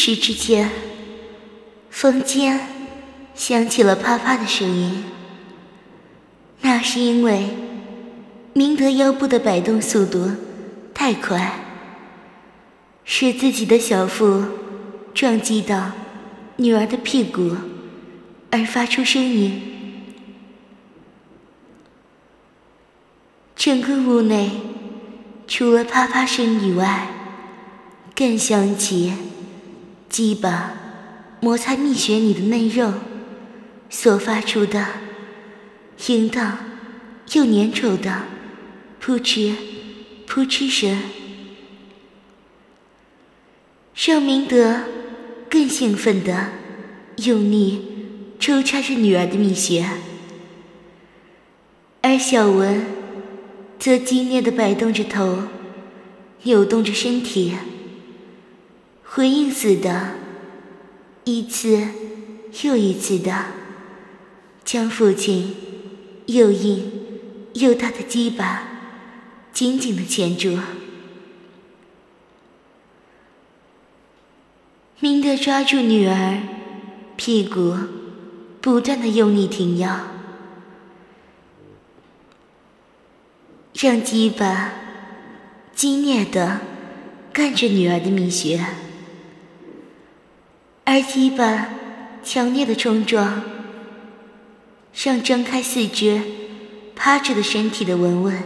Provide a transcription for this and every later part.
时之间，房间响起了啪啪的声音。那是因为明德腰部的摆动速度太快，使自己的小腹撞击到女儿的屁股，而发出声音。整个屋内除了啪啪声以外，更响起鸡巴摩擦蜜穴里的嫩肉所发出的淫荡又粘稠的扑哧扑哧声，让明德更兴奋的用力抽插着女儿的蜜穴，而小文则激烈的摆动着头，扭动着身体。回应似的，一次又一次的，将父亲又硬又大的鸡巴紧紧的钳住。明德抓住女儿屁股，不断的用力挺腰，让鸡巴激烈的干着女儿的蜜穴。而鸡巴强烈的冲撞，让张开四肢、趴着的身体的文文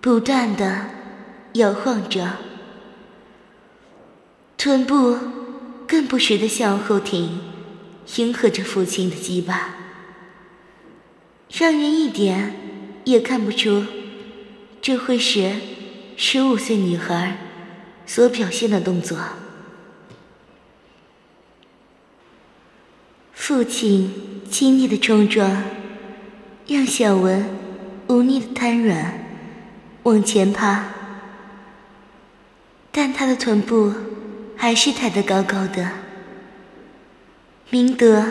不断的摇晃着，臀部更不时的向后挺，迎合着父亲的鸡巴，让人一点也看不出这会是十五岁女孩所表现的动作。父亲亲昵的冲撞，让小文无力的瘫软，往前趴，但他的臀部还是抬得高高的。明德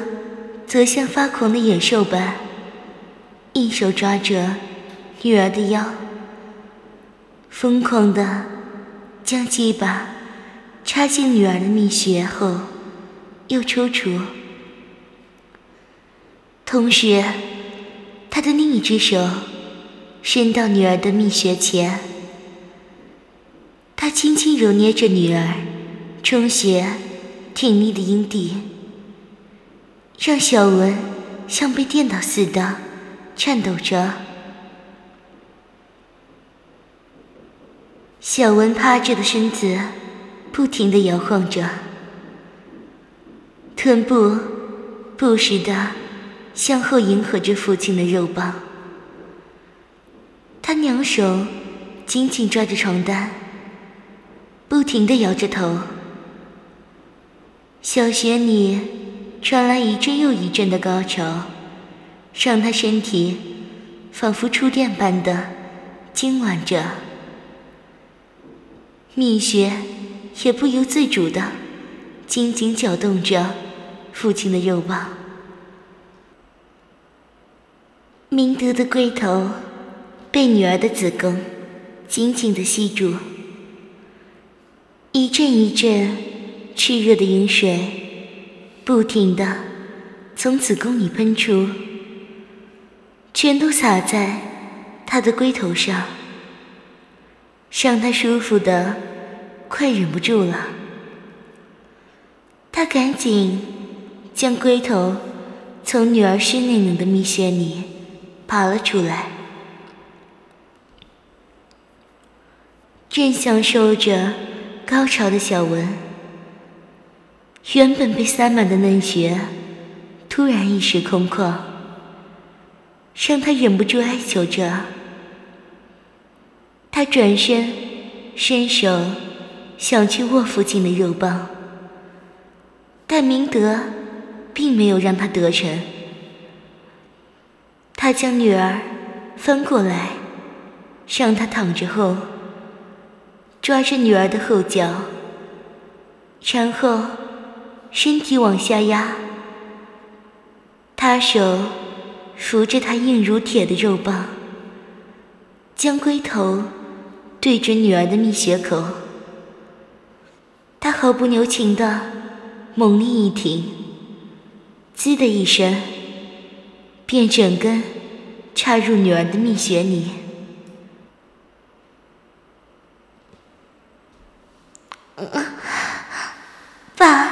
则像发狂的野兽般，一手抓着女儿的腰，疯狂的将鸡巴插进女儿的蜜穴后，又抽出。同时，他的另一只手伸到女儿的蜜穴前，他轻轻揉捏着女儿充血、挺立的阴蒂，让小文像被电到似的颤抖着。小文趴着的身子不停地摇晃着，臀部不时的。向后迎合着父亲的肉棒，他两手紧紧抓着床单，不停地摇着头。小穴里传来一阵又一阵的高潮，让他身体仿佛触电般的痉挛着，蜜穴也不由自主的紧紧搅动着父亲的肉棒。明德的龟头被女儿的子宫紧紧的吸住，一阵一阵炽热的饮水不停的从子宫里喷出，全都洒在他的龟头上，让他舒服的快忍不住了。他赶紧将龟头从女儿湿淋淋的蜜穴里。爬了出来，正享受着高潮的小文，原本被塞满的嫩穴突然一时空旷，让他忍不住哀求着。他转身伸手想去握父亲的肉棒，但明德并没有让他得逞。他将女儿翻过来，让她躺着后，抓着女儿的后脚，然后身体往下压，他手扶着她硬如铁的肉棒，将龟头对准女儿的蜜穴口，他毫不留情的猛力一挺，滋的一声，便整根插入女儿的蜜穴里。爸，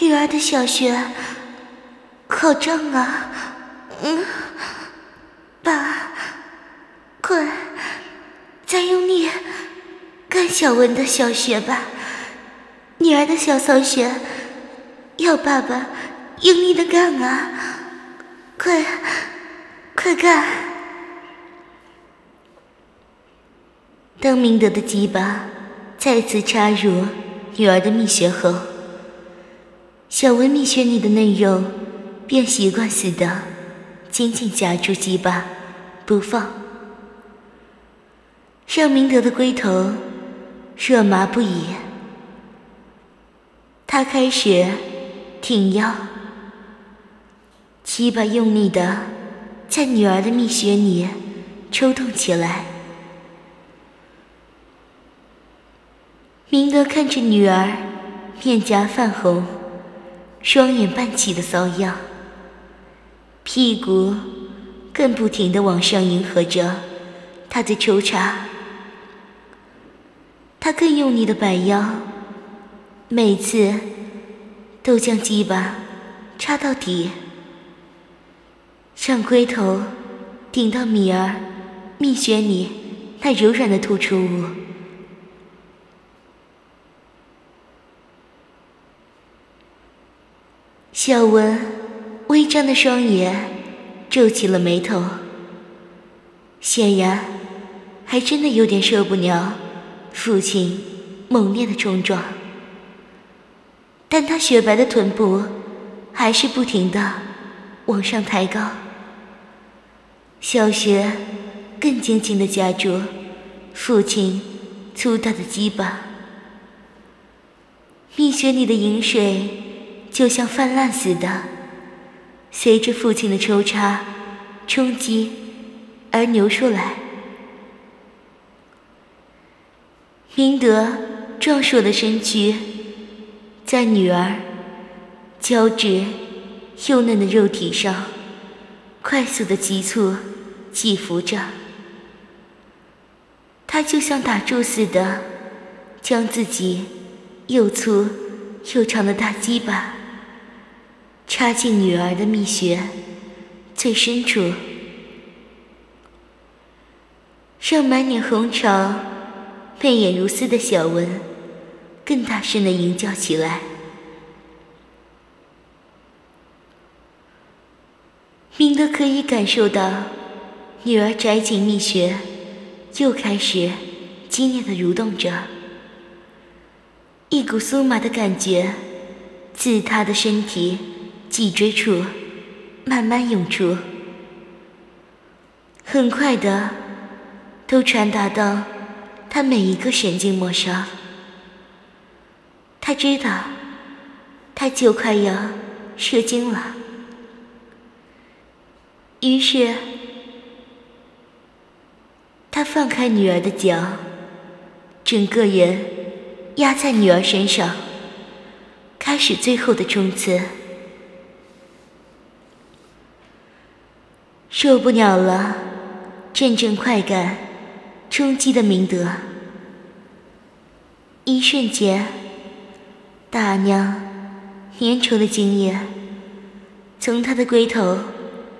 女儿的小穴好胀啊！嗯，爸，快再用力干小文的小穴吧。女儿的小骚穴要爸爸用力的干啊！快，快干！当明德的鸡巴再次插入女儿的蜜穴后，小文蜜穴里的嫩肉便习惯似的紧紧夹住鸡巴不放，让明德的龟头热麻不已。他开始挺腰，鸡巴用力的在女儿的蜜穴里抽动起来。明德看着女儿面颊泛红、双眼半起的骚样，屁股更不停的往上迎合着他的抽插，他更用力的摆腰。每次都将鸡巴插到底，让龟头顶到米儿蜜穴里那柔软的突出物。小文微张的双眼皱起了眉头，显然还真的有点受不了父亲猛烈的冲撞。但他雪白的臀部还是不停的往上抬高，小雪更紧紧的夹住父亲粗大的鸡巴，蜜穴里的饮水就像泛滥似的，随着父亲的抽插冲击而流出来。明德壮硕的身躯。在女儿娇质幼嫩的肉体上，快速的急促起伏着。他就像打柱似的，将自己又粗又长的大鸡巴插进女儿的蜜穴最深处，让满脸红潮、媚眼如丝的小文。更大声的吟叫起来。明德可以感受到，女儿宅井蜜穴又开始激烈的蠕动着，一股酥麻的感觉自她的身体脊椎处慢慢涌出，很快的都传达到她每一个神经末梢。她知道，她就快要射精了。于是，他放开女儿的脚，整个人压在女儿身上，开始最后的冲刺。受不了了，阵阵快感冲击的明德，一瞬间。大娘粘稠的精液从他的龟头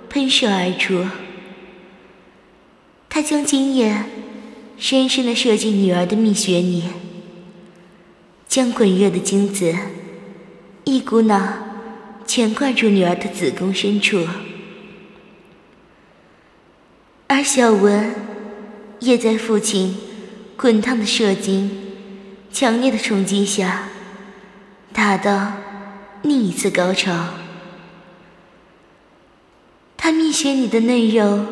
喷射而出，他将精液深深的射进女儿的蜜穴里，将滚热的精子一股脑全灌入女儿的子宫深处，而小文也在父亲滚烫的射精、强烈的冲击下。达到另一次高潮，他蜜穴里的嫩肉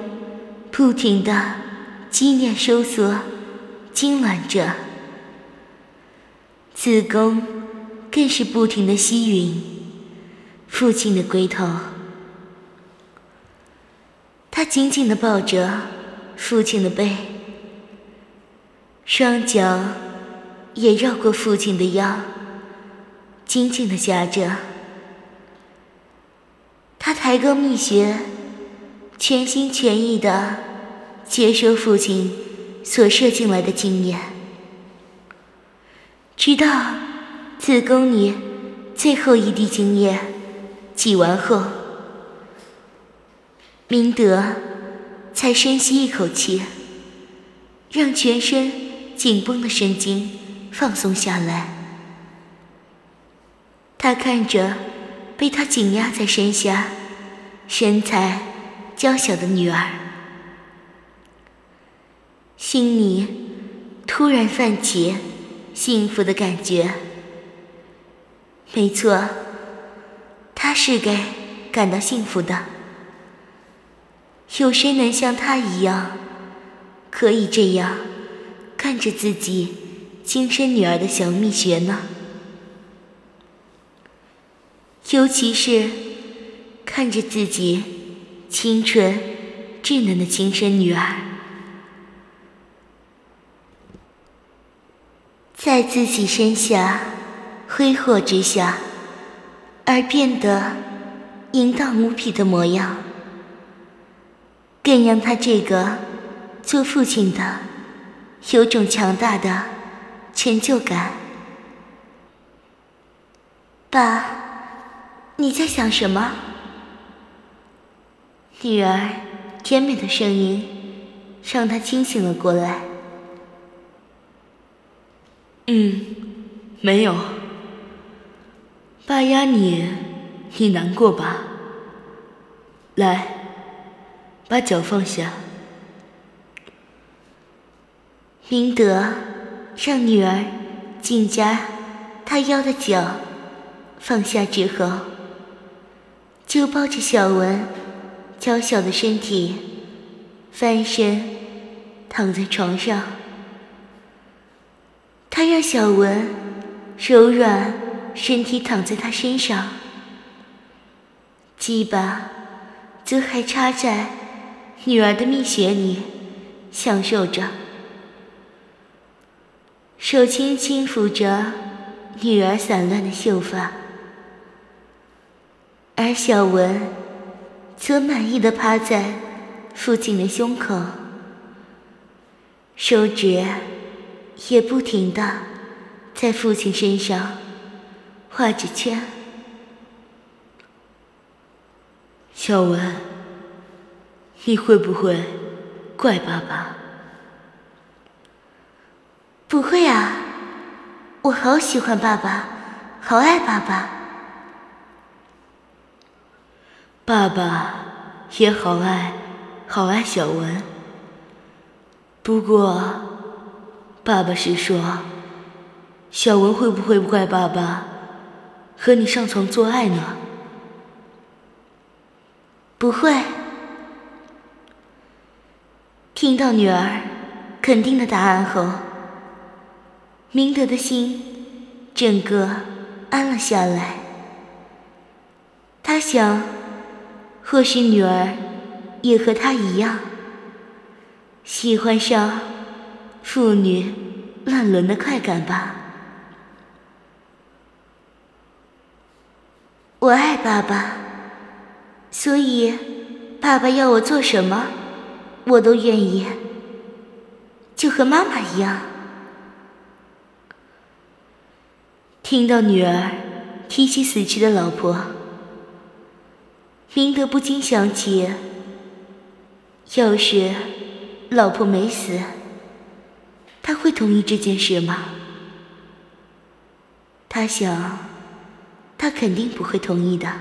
不停的激烈收缩、痉挛着，子宫更是不停的吸吮父亲的龟头。他紧紧的抱着父亲的背，双脚也绕过父亲的腰，紧紧的夹着。他抬高蜜穴，全心全意的接收父亲所射进来的精液，直到子宫里最后一滴精液挤完后，明德才深吸一口气，让全身紧绷的神经放松下来。他看着。被他紧压在身下、身材娇小的女儿，心里突然泛起幸福的感觉。没错，他是该感到幸福的。有谁能像他一样，可以这样看着自己亲生女儿的小蜜穴呢？尤其是看着自己清纯稚嫩的亲生女儿，在自己身下挥霍之下，而变得淫荡无比的模样，更让他这个做父亲的有种强大的成就感。爸。你在想什么？女儿甜美的声音让他清醒了过来。嗯，没有。爸压你，你难过吧？来，把脚放下。明德让女儿进家他腰的脚放下之后。就抱着小文娇小的身体，翻身躺在床上。他让小文柔软身体躺在他身上，鸡巴则还插在女儿的蜜穴里，享受着。手轻轻抚着女儿散乱的秀发。而小文则满意的趴在父亲的胸口，手指也不停的在父亲身上画着圈。小文，你会不会怪爸爸？不会啊，我好喜欢爸爸，好爱爸爸。爸爸也好爱，好爱小文。不过，爸爸是说，小文会不会怪爸爸和你上床做爱呢？不会。听到女儿肯定的答案后，明德的心整个安了下来。他想。或许女儿也和他一样，喜欢上父女乱伦的快感吧。我爱爸爸，所以爸爸要我做什么，我都愿意，就和妈妈一样。听到女儿提起死去的老婆。明德不禁想起，要是老婆没死，他会同意这件事吗？他想，他肯定不会同意的。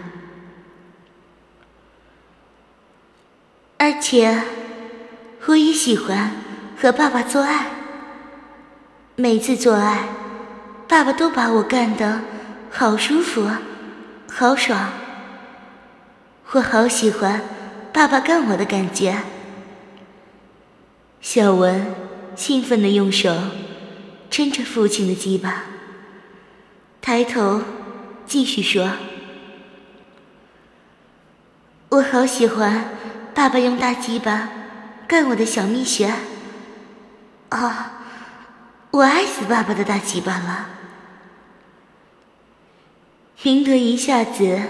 而且，我也喜欢和爸爸做爱。每次做爱，爸爸都把我干得好舒服，好爽。我好喜欢爸爸干我的感觉。小文兴奋地用手撑着父亲的鸡巴，抬头继续说：“我好喜欢爸爸用大鸡巴干我的小蜜穴。啊，我爱死爸爸的大鸡巴了。明德一下子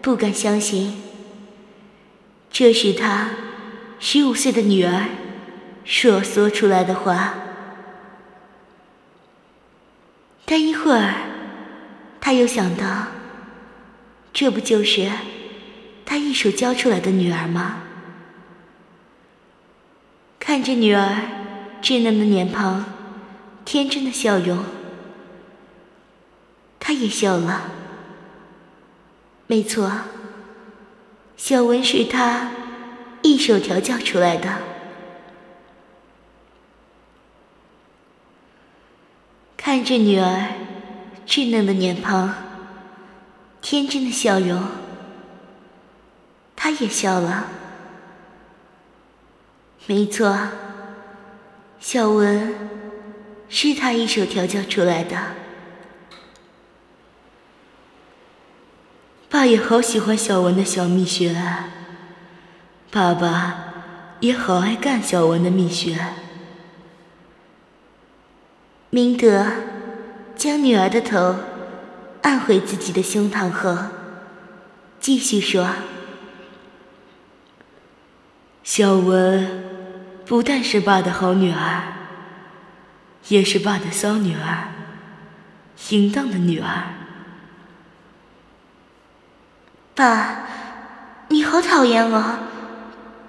不敢相信，这是他十五岁的女儿所说出来的话。但一会儿，他又想到，这不就是他一手教出来的女儿吗？看着女儿稚嫩的脸庞，天真的笑容，他也笑了。没错，小文是他一手调教出来的。看着女儿稚嫩的脸庞，天真的笑容，他也笑了。没错，小文是他一手调教出来的。爸也好喜欢小文的小蜜穴，爸爸也好爱干小文的蜜穴。明德将女儿的头按回自己的胸膛后，继续说：“小文。”不但是爸的好女儿，也是爸的骚女儿，淫荡的女儿。爸，你好讨厌啊！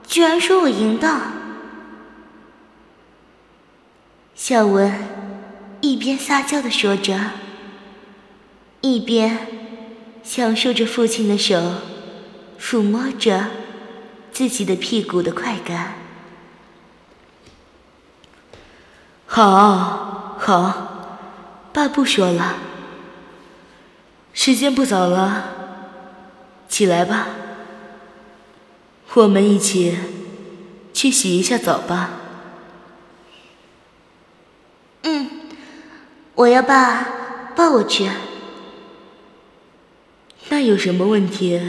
居然说我淫荡。小文一边撒娇的说着，一边享受着父亲的手抚摸着自己的屁股的快感。好，好，爸不说了。时间不早了，起来吧，我们一起去洗一下澡吧。嗯，我要爸抱我去。那有什么问题？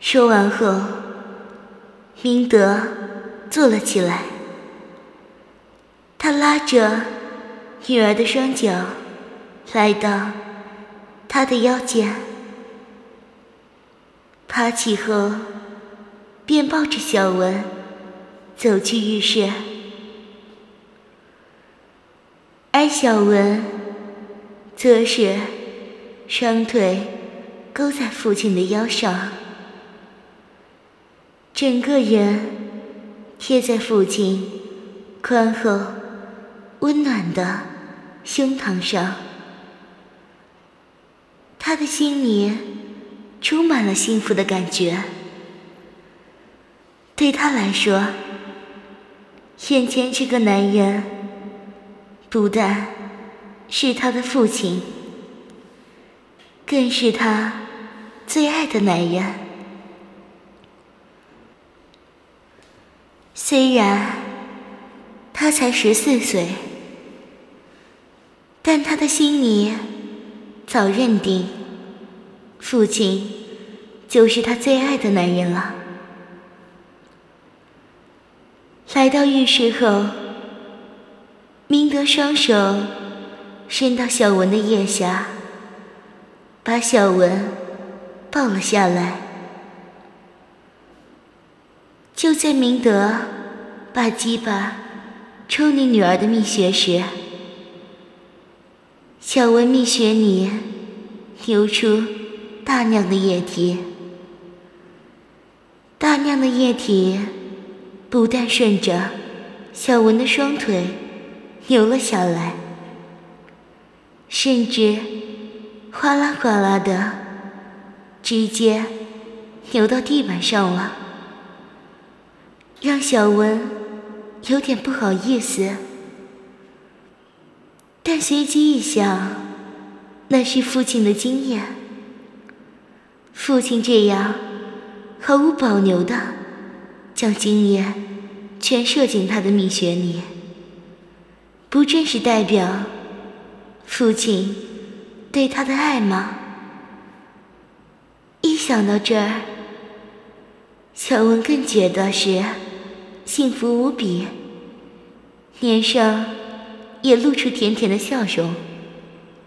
说完后，明德坐了起来。他拉着女儿的双脚，来到她的腰间，爬起后，便抱着小文走去浴室，而小文则是双腿勾在父亲的腰上，整个人贴在父亲宽厚。温暖的胸膛上，他的心里充满了幸福的感觉。对他来说，眼前这个男人不但是他的父亲，更是他最爱的男人。虽然他才十四岁。但他的心里早认定，父亲就是他最爱的男人了。来到浴室后，明德双手伸到小文的腋下，把小文抱了下来。就在明德把鸡巴抽你女儿的蜜穴时，小文蜜穴里流出大量的液体，大量的液体不但顺着小文的双腿流了下来，甚至哗啦哗啦的直接流到地板上了，让小文有点不好意思。但随即一想，那是父亲的经验。父亲这样毫无保留的将经验全射进他的蜜穴里，不正是代表父亲对他的爱吗？一想到这儿，小文更觉得是幸福无比。脸上也露出甜甜的笑容。